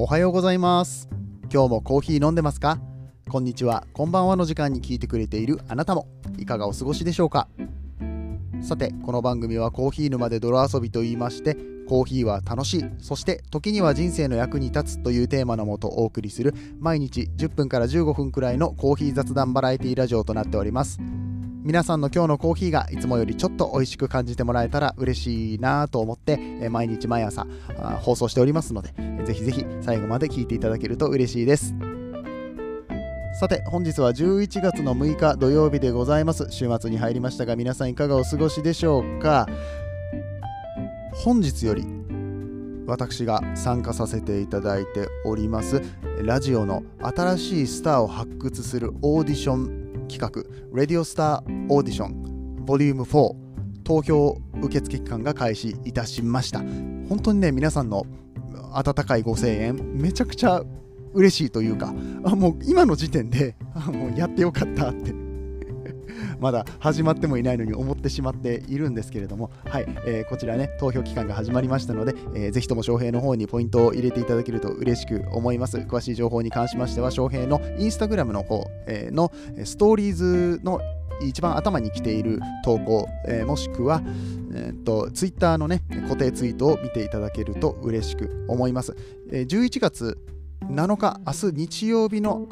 おはようございます。今日もコーヒー飲んでますか？こんにちは。こんばんはの時間に聞いてくれているあなたも。いかがお過ごしでしょうか？さてこの番組はコーヒー沼で泥遊びと言いましてコーヒーは楽しい。そして時には人生の役に立つというテーマのもとお送りする毎日10分から15分くらいのコーヒー雑談バラエティラジオとなっております。皆さんの今日のコーヒーがいつもよりちょっと美味しく感じてもらえたら嬉しいなと思って毎日毎朝放送しておりますのでぜひぜひ最後まで聞いていただけると嬉しいです。さて本日は11月の6日土曜日でございます。週末に入りましたが皆さんいかがお過ごしでしょうか？本日より私が参加させていただいておりますラジオの新しいスターを発掘するオーディション企画「レディオスターオーディションボリューム4投票受付期間が開始いたしました。本当にね皆さんの温かいご声援めちゃくちゃ嬉しいというかあもう今の時点であもうやってよかったって。まだ始まってもいないのに思ってしまっているんですけれども、はいえー、こちらね、投票期間が始まりましたので、えー、ぜひとも翔平の方にポイントを入れていただけると嬉しく思います。詳しい情報に関しましては、翔平のインスタグラムの方、えー、のストーリーズの一番頭に来ている投稿、えー、もしくは、えー、とツイッターのね固定ツイートを見ていただけると嬉しく思います。えー、11月7日、明日日曜日の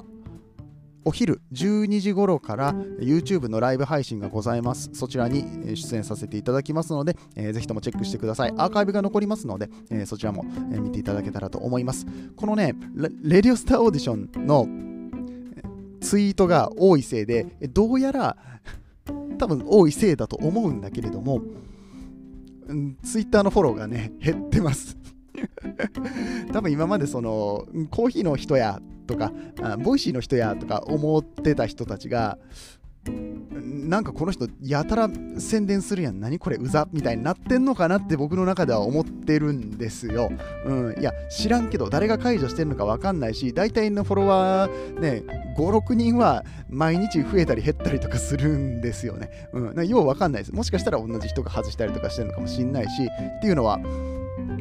お昼12時頃から YouTube のライブ配信がございます。そちらに出演させていただきますので、えー、ぜひともチェックしてください。アーカイブが残りますので、えー、そちらも見ていただけたらと思います。このね、レディオスターオーディションのツイートが多いせいで、どうやら 多分多いせいだと思うんだけれども、ツイッターのフォローがね、減ってます。多分今までそのコーヒーの人やとかボイシーの人やとか思ってた人たちがなんかこの人やたら宣伝するやん何これうざみたいになってんのかなって僕の中では思ってるんですよ、うん、いや知らんけど誰が解除してるのか分かんないし大体のフォロワーね56人は毎日増えたり減ったりとかするんですよね、うん、よう分かんないです。もしかしたら同じ人が外したりとかしてるのかもしんないしっていうのは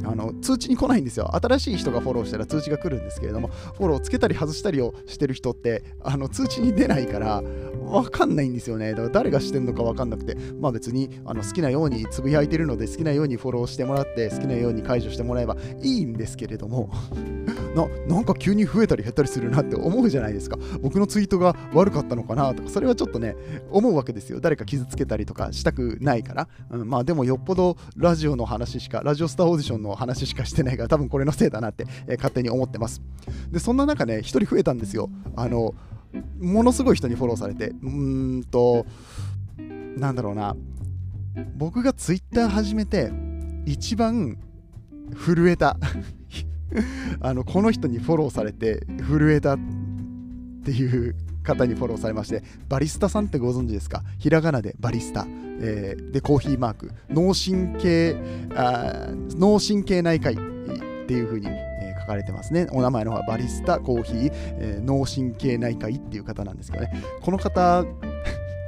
あの通知に来ないんですよ。新しい人がフォローしたら通知が来るんですけれども、フォローつけたり外したりをしてる人って、あの通知に出ないから、わかんないんですよね。だから誰がしてんのかわかんなくて、まあ別にあの好きなようにつぶやいてるので、好きなようにフォローしてもらって、好きなように解除してもらえばいいんですけれども、ななんか急に増えたり減ったりするなって思うじゃないですか。僕のツイートが悪かったのかなとか、それはちょっとね、思うわけですよ。誰か傷つけたりとかしたくないから。うん、まあでもよっぽどラジオの話しか、ラジオスターオーディションの話しかしてないから、多分これのせいだなって、えー、勝手に思ってます。で、そんな中ね、1人増えたんですよ。あの、ものすごい人にフォローされて、うーんと、なんだろうな、僕がツイッター始めて、一番震えた あのこの人にフォローされて震えたっていう方にフォローされましてバリスタさんってご存知ですか？ひらがなでバリスタ、えー、でコーヒーマーク。脳神経あ脳神経内科医っていう風に、えー、書かれてますね。お名前の方はバリスタコーヒー、えー、脳神経内科医っていう方なんですけどね。この方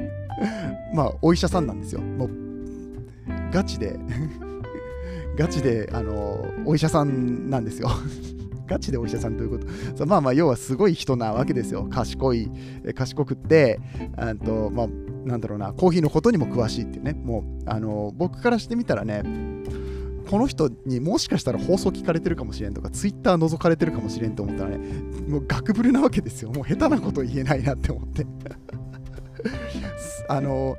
まあお医者さんなんですよ。もうガチで ガチで、あのお医者さんなんですよ。ガチでお医者さんということ。そまあまあ要はすごい人なわけですよ。賢い賢くってあとまあなんだろうなコーヒーのことにも詳しいっていうね。もうあの僕からしてみたらねこの人にもしかしたら放送聞かれてるかもしれんとかツイッター覗かれてるかもしれんと思ったらねもうガクブルなわけですよ。もう下手なこと言えないなって思って。あの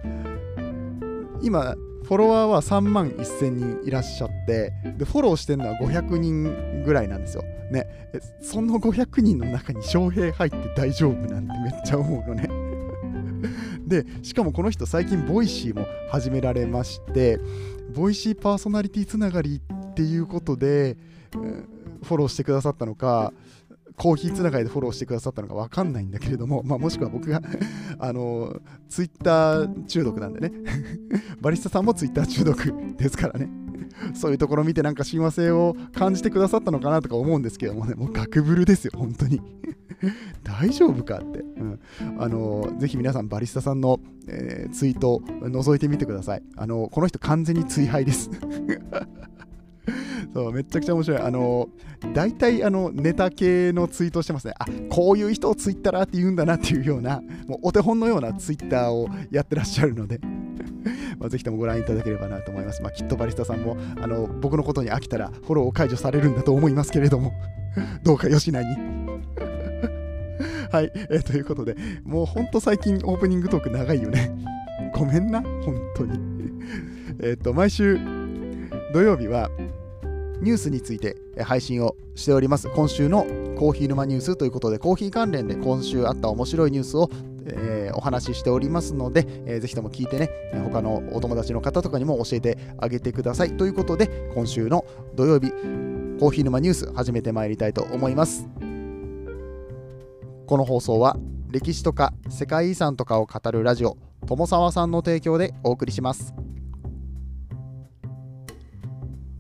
今フォロワーは3万1000人いらっしゃってでフォローしてるのは500人ぐらいなんですよ。ね、その500人の中に翔平入って大丈夫なんてめっちゃ思うのね。でしかもこの人最近ボイシーも始められましてボイシーパーソナリティつながりっていうことでフォローしてくださったのかコーヒーつながりでフォローしてくださったのか分かんないんだけれども、まあ、もしくは僕が あのツイッター中毒なんでね バリスタさんもツイッター中毒ですからねそういうところ見てなんか親和性を感じてくださったのかなとか思うんですけどもね、もうガクブルですよ、本当に。大丈夫かって。うん、あのぜひ皆さん、バリスタさんの、えー、ツイート覗いてみてください。あのこの人完全に追廃です。そうめちゃくちゃ面白い。あの、大体あのネタ系のツイートしてますね。あこういう人をツイッターって言うんだなっていうような、もうお手本のようなツイッターをやってらっしゃるので。まあ、ぜひともご覧いただければなと思います。まあ、きっとバリスタさんもあの僕のことに飽きたらフォローを解除されるんだと思いますけれども、どうかよしなに。はい、えー、ということで、もうほんと最近オープニングトーク長いよね。ごめんな、本当に。えっと、毎週土曜日はニュースについて配信をしております。今週のコーヒー沼ニュースということで、コーヒー関連で今週あった面白いニュースを、えー、お話ししておりますので、えー、ぜひとも聞いてね、他のお友達の方とかにも教えてあげてください。ということで、今週の土曜日、コーヒー沼ニュース始めてまいりたいと思います。この放送は、歴史とか世界遺産とかを語るラジオ、友沢さんの提供でお送りします。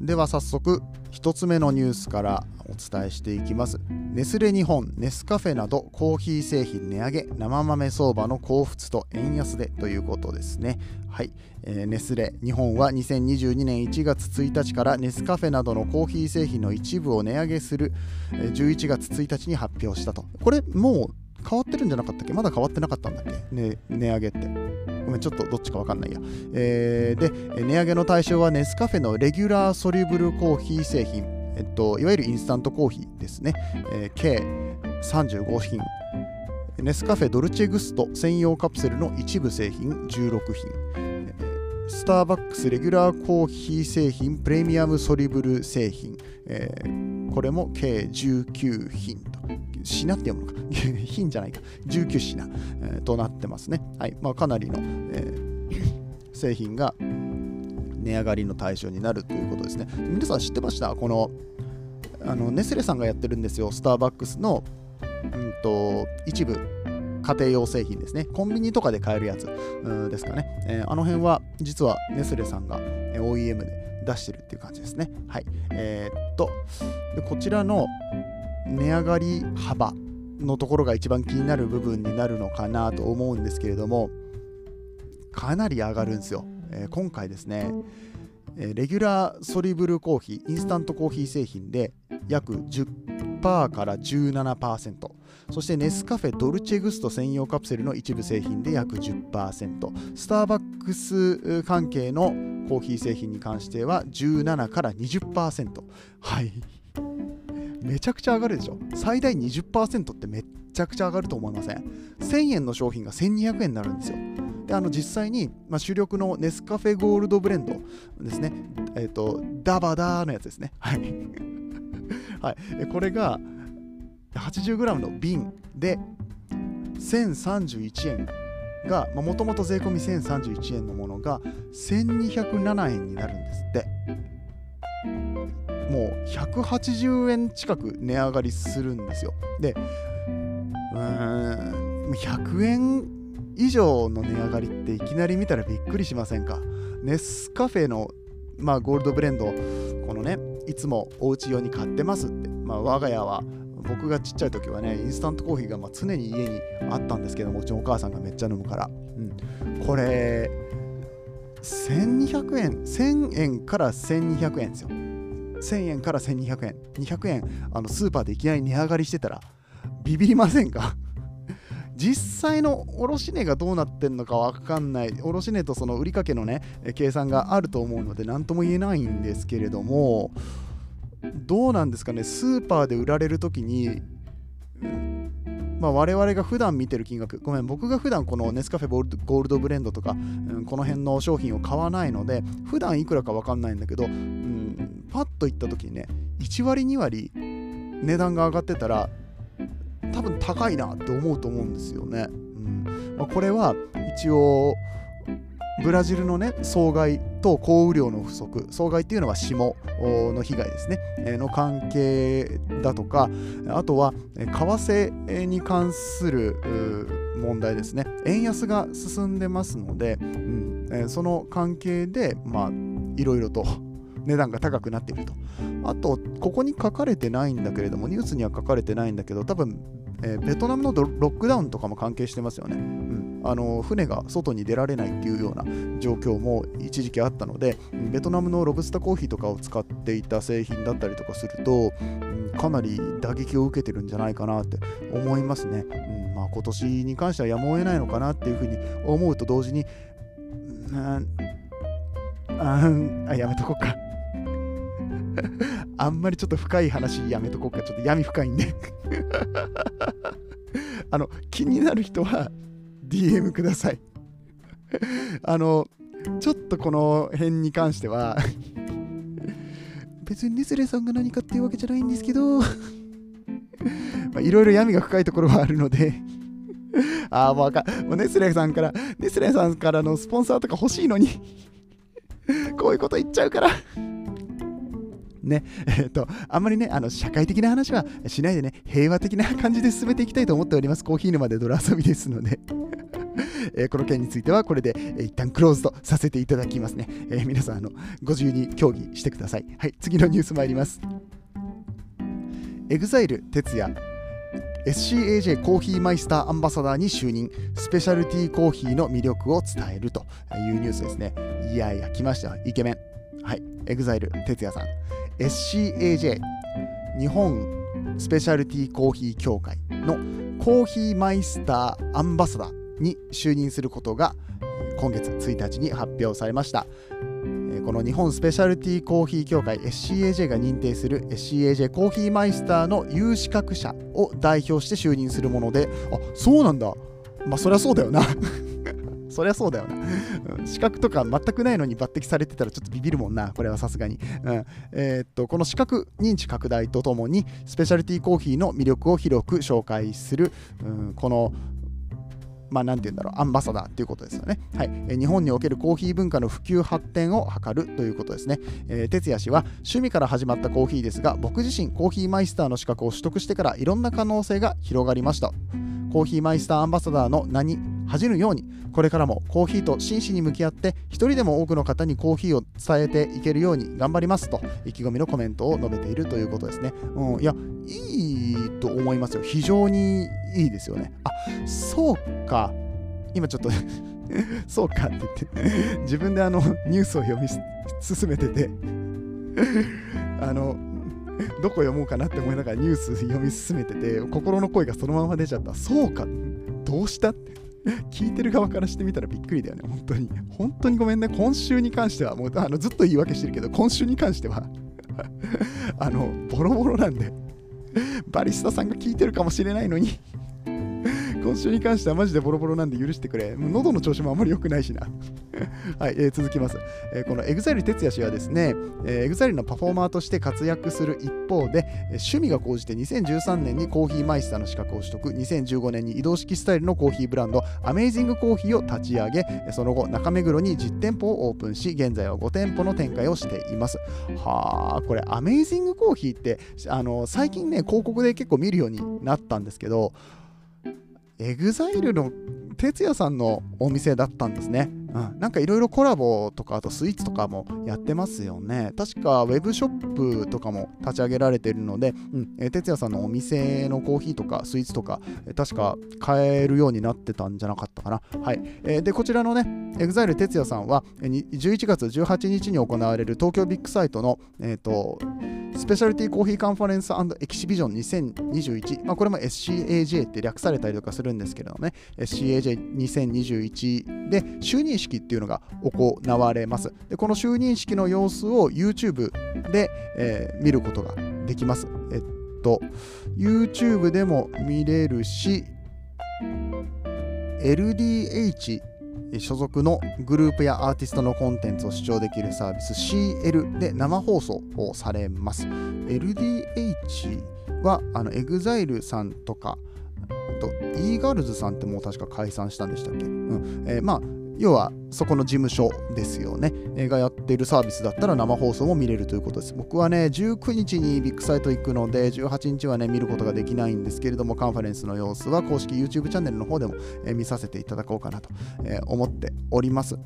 では早速1つ目のニュースからお伝えしていきます。ネスレ日本ネスカフェなどコーヒー製品値上げ生豆相場の幸福と円安でということですね。はい、えー、ネスレ日本は2022年1月1日からネスカフェなどのコーヒー製品の一部を値上げする11月1日に発表したと。これもう変わってるんじゃなかったっけ？まだ変わってなかったんだっけ、ね、値上げって。ごめん、ちょっとどっちかわかんないや。えー、で、値上げの対象はネスカフェのレギュラーソリブルコーヒー製品、えっと、いわゆるインスタントコーヒーですね。えー、計35品。ネスカフェドルチェグスト専用カプセルの一部製品16品。スターバックスレギュラーコーヒー製品プレミアムソリブル製品、えー、これも計19品品って読むのか。品じゃないか。19品、えー、となってますね、はい。まあ、かなりの、えー、製品が値上がりの対象になるということですね。皆さん知ってました？このあのネスレさんがやってるんですよ。スターバックスの、うんと、一部家庭用製品ですね。コンビニとかで買えるやつですかね、えー、あの辺は実はネスレさんが OEM で出してるっていう感じですね。はい。えー、っとで、こちらの値上がり幅のところが一番気になる部分になるのかなと思うんですけれどもかなり上がるんですよ、えー、今回ですね、えレギュラーソリブルコーヒーインスタントコーヒー製品で約10%から17%そしてネスカフェドルチェグスト専用カプセルの一部製品で約10%スターバックス関係のコーヒー製品に関しては17から20%はい。めちゃくちゃ上がるでしょ。最大20%ってめっちゃくちゃ上がると思いません？1000円の商品が1200円になるんですよ。であの実際に、まあ、主力のネスカフェゴールドブレンドですね。えっ、ー、とダバダーのやつですね。はい。はい、これが 80g の瓶で1031円がもともと税込み1031円のものが1207円になるんですって。もう180円近く値上がりするんですよ。で、うーん、100円以上の値上がりっていきなり見たらびっくりしませんか？ネスカフェの、まあ、ゴールドブレンド、このね、いつもお家用に買ってますって、まあ、我が家は僕がちっちゃい時はね、インスタントコーヒーがま常に家にあったんですけども、うちのお母さんがめっちゃ飲むから。うん、これ、1200円、1000円から1200円ですよ。1000円から1200円。200円あのスーパーでいきなり値上がりしてたらビビりませんか？実際の卸値がどうなってんのか分かんない。卸値とその売掛のね計算があると思うので何とも言えないんですけれどもどうなんですかね？スーパーで売られる時にまあ、我々が普段見てる金額、ごめん、僕が普段このネスカフェゴールドブレンドとか、うん、この辺の商品を買わないので、普段いくらか分かんないんだけど、うん、パッと行った時にね、1割、2割値段が上がってたら、多分高いなって思うと思うんですよね。うん。まあ、これは一応、ブラジルのね、総害と降雨量の不足、総害っていうのは霜の被害ですね、の関係だとか、あとは為替に関する問題ですね、円安が進んでますので、うん。その関係で、まあ、いろいろと値段が高くなっていると。あと、ここに書かれてないんだけれども、ニュースには書かれてないんだけど、多分、えー、ベトナムのロックダウンとかも関係してますよね。うんあの船が外に出られないっていうような状況も一時期あったのでベトナムのロブスターコーヒーとかを使って、いた製品だったりとかすると、うん、かなり打撃を受けてるんじゃないかなって思いますね。うんまあ、今年に関してはやむを得ないのかなっていうふうに思うと同時に、うん、あやめとこうか。あんまりちょっと深い話やめとこうか。ちょっと闇深いんで。あの、気になる人は DM ください。あの、ちょっとこの辺に関しては別にネスレさんが何かっていうわけじゃないんですけどいろいろ闇が深いところはあるのでああ、もうあかもうネスレさんから、ネスレさんからのスポンサーとか欲しいのにこういうこと言っちゃうから。ね、えっ、と、あんまりね、あの、社会的な話はしないでね、平和的な感じで進めていきたいと思っております。コーヒー沼で泥遊びですので えー、この件についてはこれで、えー、一旦クローズとさせていただきますね。えー、皆さんあのご自由に協議してください。はい、次のニュース参ります。EXILE 哲也 SCAJ コーヒーマイスターアンバサダーに就任スペシャルティーコーヒーの魅力を伝えるというニュースですねいやいや来ましたイケメンはい EXILE 哲也さん SCAJ 日本スペシャルティーコーヒー協会のコーヒーマイスターアンバサダーに就任することが今月1日に発表されました。この日本スペシャルティーコーヒー協会 SCAJ が認定する SCAJ コーヒーマイスターの有資格者を代表して就任するものであそうなんだ。まあそりゃそうだよな。そりゃそうだよな、資格とか全くないのに抜擢されてたらちょっとビビるもんな、これはさすがに。うんえー、っとこの資格認知拡大とともに、スペシャルティコーヒーの魅力を広く紹介する、うん、このまあ、なんて言うんだろう、アンバサダーということですよね。はい。え日本におけるコーヒー文化の普及発展を図るということですね。えー、哲也氏は趣味から始まったコーヒーですが、僕自身コーヒーマイスターの資格を取得してからいろんな可能性が広がりました。コーヒーマイスターアンバサダーの名に恥じぬようにこれからもコーヒーと真摯に向き合って一人でも多くの方にコーヒーを伝えていけるように頑張りますと意気込みのコメントを述べているということですね。うん、いや、いいと思いますよ。非常にいいですよね。あそうか。今ちょっと そうかって言って自分であのニュースを読み進めててあのどこ読もうかなって思いながらニュース読み進めてて心の声がそのまま出ちゃったそうかどうしたって 聞いてる側からしてみたらびっくりだよね。本当に。本当にごめんね。今週に関してはもうあのずっと言い訳してるけど今週に関しては あのボロボロなんでバリスタさんが聞いてるかもしれないのに今週に関してはマジでボロボロなんで許してくれ。もう喉の調子もあまり良くないしな。はい、えー、続きます。えー、この EXILE 哲也氏はですね、えー、EXILE のパフォーマーとして活躍する一方で、趣味が高じて2013年にコーヒーマイスターの資格を取得、2015年に移動式スタイルのコーヒーブランド、アメイジングコーヒーを立ち上げ、その後、中目黒に実店舗をオープンし、現在は5店舗の展開をしています。はあ、これ、アメイジングコーヒーって、あの最近ね、広告で結構見るようになったんですけど、エグザイルの哲也さんのお店だったんですね。うん、なんかいろいろコラボとか、あとスイーツとかもやってますよね。確かウェブショップとかも立ち上げられているので、うん、え哲也さんのお店のコーヒーとかスイーツとか、確か買えるようになってたんじゃなかったかな。はい。えー、で、こちらのね、エグザイル哲也さんは、11月18日に行われる東京ビッグサイトの、えっ、ー、と、スペシャルティコーヒーカンファレンスエキシビジョン2021、まあ、これも SCAJ って略されたりとかするんですけれどもね、SCAJ2021 で就任式っていうのが行われます。でこの就任式の様子を YouTube で、えー、見ることができます。えっと、YouTube でも見れるし、LDH 所属のグループやアーティストのコンテンツを視聴できるサービス CL で生放送をされます。LDH はあの EXILE さんとか、と e ガールズさんってもう確か解散したんでしたっけ、うんえー、まあ要はそこの事務所ですよね、えがやっているサービスだったら生放送も見れるということです。僕はね、19日にビッグサイト行くので、18日はね、見ることができないんですけれども、カンファレンスの様子は公式 YouTube チャンネルの方でも、え見させていただこうかなと、え思っております。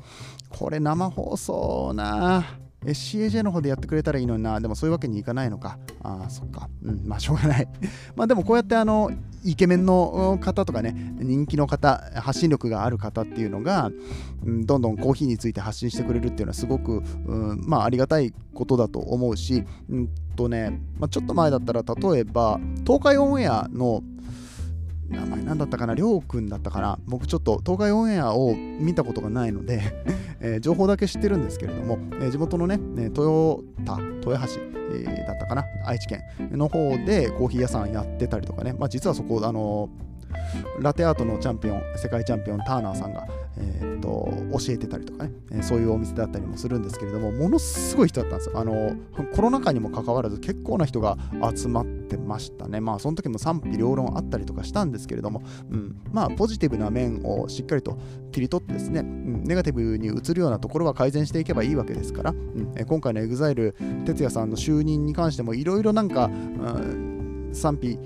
これ生放送なぁ SCAJ の方でやってくれたらいいのにな、でもそういうわけにいかないのか。ああ、そっか。うん、まあしょうがない。まあでもこうやってあの、イケメンの方とかね、人気の方、発信力がある方っていうのが、うん、どんどんコーヒーについて発信してくれるっていうのはすごく、うん、まあありがたいことだと思うし、うんとね、まあ、ちょっと前だったら例えば、東海オンエアの名前何だったかな、りょうくんだったかな、僕ちょっと東海オンエアを見たことがないので えー、情報だけ知ってるんですけれども、えー、地元のね、豊田、豊橋、えー、だったかな、愛知県の方でコーヒー屋さんやってたりとかね、まあ、実はそこ、あのラテアートのチャンピオン、世界チャンピオン、ターナーさんが、えー、っと教えてたりとかね、えそういうお店だったりもするんですけれども、ものすごい人だったんですよ。あのコロナ禍にもかかわらず、結構な人が集まってましたね。まあ、その時も賛否両論あったりとかしたんですけれども、うん、まあ、ポジティブな面をしっかりと切り取ってですね、うん、ネガティブに移るようなところは改善していけばいいわけですから、うんえ今回の EXILE 哲也さんの就任に関しても、いろいろなんか、うん、賛否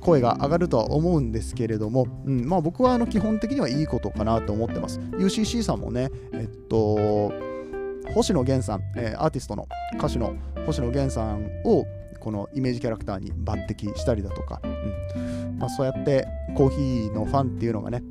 声が上がるとは思うんですけれども、うんまあ、僕はあの基本的にはいいことかなと思ってます。UCC さんもね、えっと、星野源さん、えー、アーティストの歌手の星野源さんをこのイメージキャラクターに抜擢したりだとか、うんまあ、そうやってコーヒーのファンっていうのがね、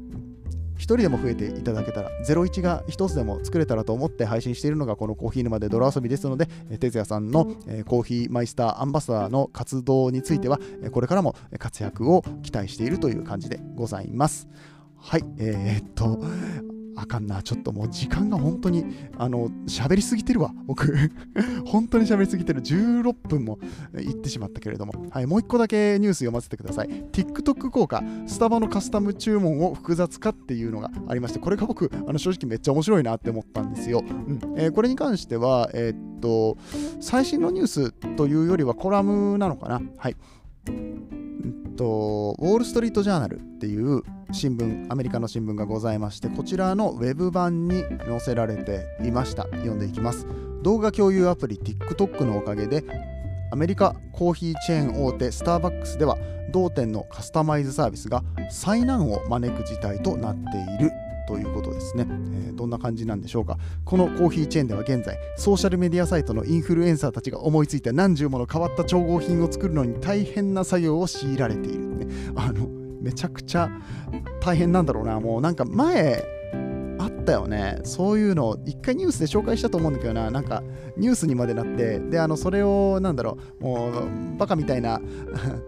1人でも増えていただけたら、01が1つでも作れたらと思って配信しているのがこのコーヒー沼で泥遊びですので、哲也さんの、コーヒーマイスターアンバサダーの活動については、これからも活躍を期待しているという感じでございます。はい、えー、っと、あかんな。ちょっともう時間が本当に、あの、喋りすぎてるわ。僕 本当に喋りすぎてる。16分もいってしまったけれども。はい、もう一個だけニュース読ませてください。TikTok 効果、スタバのカスタム注文を複雑化っていうのがありまして、これが僕、あの正直めっちゃ面白いなって思ったんですよ。うんえー、これに関しては、えー、っと、最新のニュースというよりはコラムなのかな。はい。とウォール・ストリート・ジャーナルっていう新聞アメリカの新聞がございましてこちらのウェブ版に載せられていました。読んでいきます。動画共有アプリ TikTok のおかげでアメリカコーヒーチェーン大手スターバックスでは同店のカスタマイズサービスが災難を招く事態となっている。ということですね、えー、どんな感じなんでしょうか。このコーヒーチェーンでは現在ソーシャルメディアサイトのインフルエンサーたちが思いついた何十もの変わった調合品を作るのに大変な作業を強いられている、ね、あのめちゃくちゃ大変なんだろうな。もうなんか前あったよね。そういうのを一回ニュースで紹介したと思うんだけどな。なんかニュースにまでなって。であのそれをなんだろう。もうバカみたいな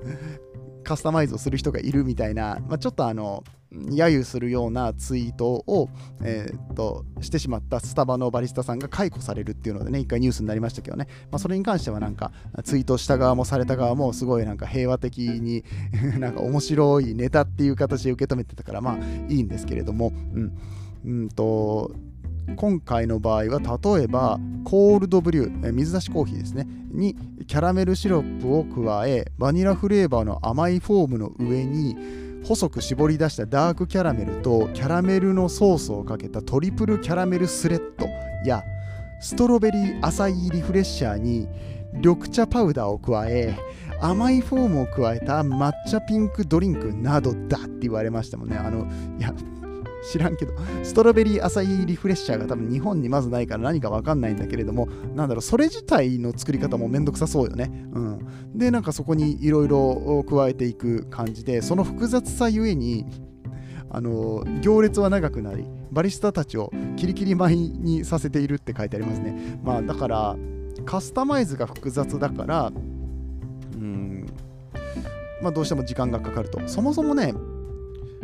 カスタマイズをする人がいるみたいな、まあ、ちょっとあの揶揄するようなツイートを、えー、っとしてしまったスタバのバリスタさんが解雇されるっていうのでね、一回ニュースになりましたけどね、まあ、それに関してはなんかツイートした側もされた側もすごいなんか平和的に なんか面白いネタっていう形で受け止めてたからまあいいんですけれども、うん、うんと今回の場合は例えばコールドブリュー水出しコーヒーですね。にキャラメルシロップを加えバニラフレーバーの甘いフォームの上に細く絞り出したダークキャラメルとキャラメルのソースをかけたトリプルキャラメルスレッドやストロベリーアサイリフレッシャーに緑茶パウダーを加え甘いフォームを加えた抹茶ピンクドリンクなどだって言われましたもんね。あのいや知らんけど、ストロベリーアサイリフレッシャーが多分日本にまずないから何かわかんないんだけれども、なんだろう、それ自体の作り方もめんどくさそうよね。うん。で、なんかそこにいろいろ加えていく感じで、その複雑さゆえに、あの行列は長くなり、バリスタたちをキリキリ舞にさせているって書いてありますね。まあだから、カスタマイズが複雑だから、うん、まあどうしても時間がかかると。そもそもね、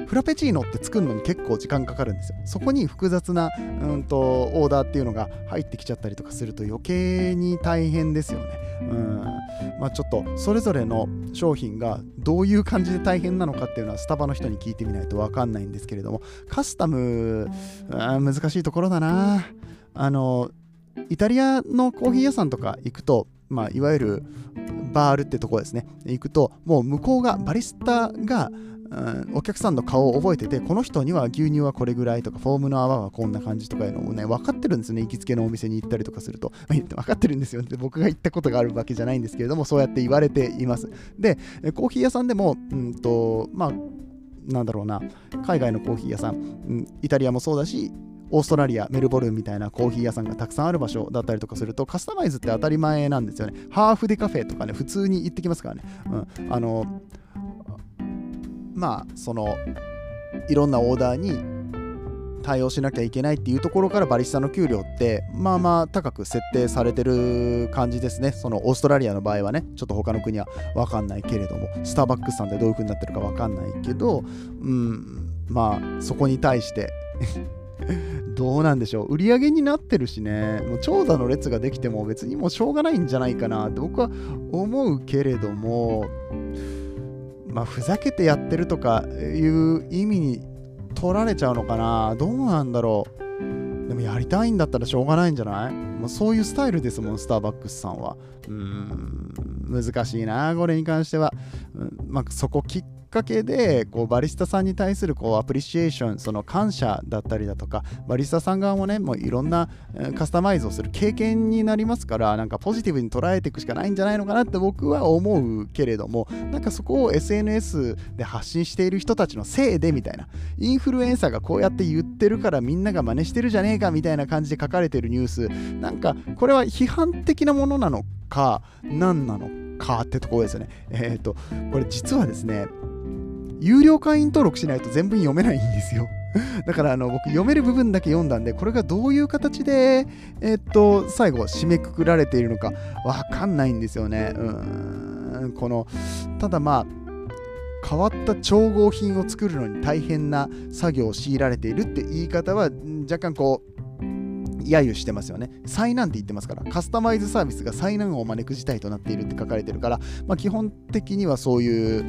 フラペチーノって作るのに結構時間かかるんですよ。そこに複雑なうんとオーダーっていうのが入ってきちゃったりとかすると余計に大変ですよね。うんまあ、ちょっとそれぞれの商品がどういう感じで大変なのかっていうのはスタバの人に聞いてみないと分かんないんですけれどもカスタム難しいところだなあのイタリアのコーヒー屋さんとか行くと、まあ、いわゆるバールってとこですね行くともう向こうがバリスタがうんお客さんの顔を覚えてて、この人には牛乳はこれぐらいとか、フォームの泡はこんな感じとかいうのもね、分かってるんですね、行きつけのお店に行ったりとかすると。ま 分かってるんですよって、僕が行ったことがあるわけじゃないんですけれども、そうやって言われています。で、コーヒー屋さんでも、うんと、まあ、なんだろうな、海外のコーヒー屋さん、イタリアもそうだし、オーストラリアメルボルンみたいなコーヒー屋さんがたくさんある場所だったりとかするとカスタマイズって当たり前なんですよねハーフデカフェとかね普通に行ってきますからね、うん、あのまあそのいろんなオーダーに対応しなきゃいけないっていうところからバリスタの給料ってまあまあ高く設定されてる感じですね。そのオーストラリアの場合はね。ちょっと他の国は分かんないけれども。スターバックスさんでどういう風になってるか分かんないけどうんまあそこに対して どうなんでしょう。売り上げになってるしね。もう長蛇の列ができても別にもうしょうがないんじゃないかなって僕は思うけれども。まあふざけてやってるとかいう意味に取られちゃうのかな？どうなんだろう？でもやりたいんだったらしょうがないんじゃない？もうそういうスタイルですもんスターバックスさんは。うーん難しいなこれに関しては、うん、まあ、そこきっかけでこうバリスタさんに対するこうアプリシエーションその感謝だったりだとかバリスタさん側もねもういろんなカスタマイズをする経験になりますからなんかポジティブに捉えていくしかないんじゃないのかなって僕は思うけれどもなんかそこを SNS で発信している人たちのせいでみたいなインフルエンサーがこうやって言ってるからみんなが真似してるじゃねえかみたいな感じで書かれてるニュースなんかこれは批判的なものなのか何なのかってところですよね。えっ、ー、とこれ実はですね有料会員登録しないと全文読めないんですよ。だからあの僕読める部分だけ読んだんで、これがどういう形で、え、っと、最後締めくくられているのかわかんないんですよね。うん、この、ただまあ、変わった調合品を作るのに大変な作業を強いられているって言い方は若干こう揶揄してますよね。災難って言ってますから、カスタマイズサービスが災難を招く事態となっているって書かれてるから、まあ、基本的にはそういう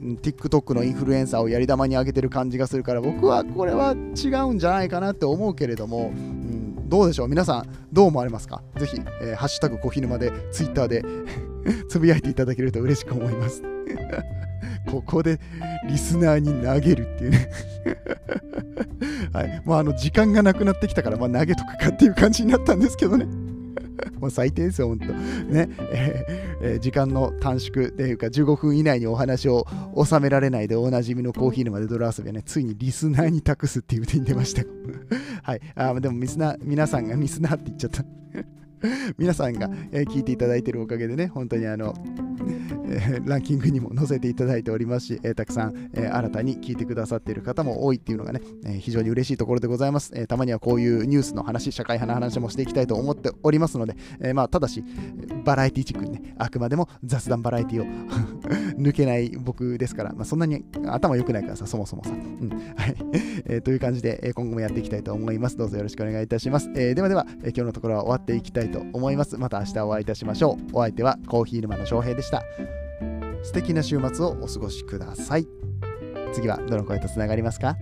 TikTok のインフルエンサーをやり玉に上げてる感じがするから僕はこれは違うんじゃないかなって思うけれども、うん、どうでしょう皆さんどう思われますかぜひ、えー、ハッシュタグコヒヌマで Twitter でつぶやいていただけると嬉しく思いますここでリスナーに投げるっていうねはい。もうあの時間がなくなってきたから、まあ投げとくかっていう感じになったんですけどね。もう最低ですよ、本当。ね、えー、えー、時間の短縮っていうか、15分以内にお話を収められないでおなじみのコーヒー沼で泥遊びはね、ついにリスナーに託すっていう手に出ました。はい。あでもミスナ、皆さんがミスナーって言っちゃった。皆さんが、えー、聞いていただいてるおかげでね、本当にあの、えー、ランキングにも載せていただいておりますし、えー、たくさん、え新たに聞いてくださっている方も多いっていうのがね、え非常に嬉しいところでございます、えたまにはこういうニュースの話、社会派の話もしていきたいと思っておりますので、えまあ、ただし、バラエティチックにね、あくまでも雑談バラエティを 抜けない僕ですから、まあ、そんなに頭良くないからさ、そもそもさ。うんはいえー、という感じで、え今後もやっていきたいと思います。どうぞよろしくお願いいたします。えではでは、え今日のところは終わっていきたいと思います。また明日お会いいたしましょう。お相手はコーヒー沼の翔平でした。素敵な週末をお過ごしください。次はどの声とつながりますか？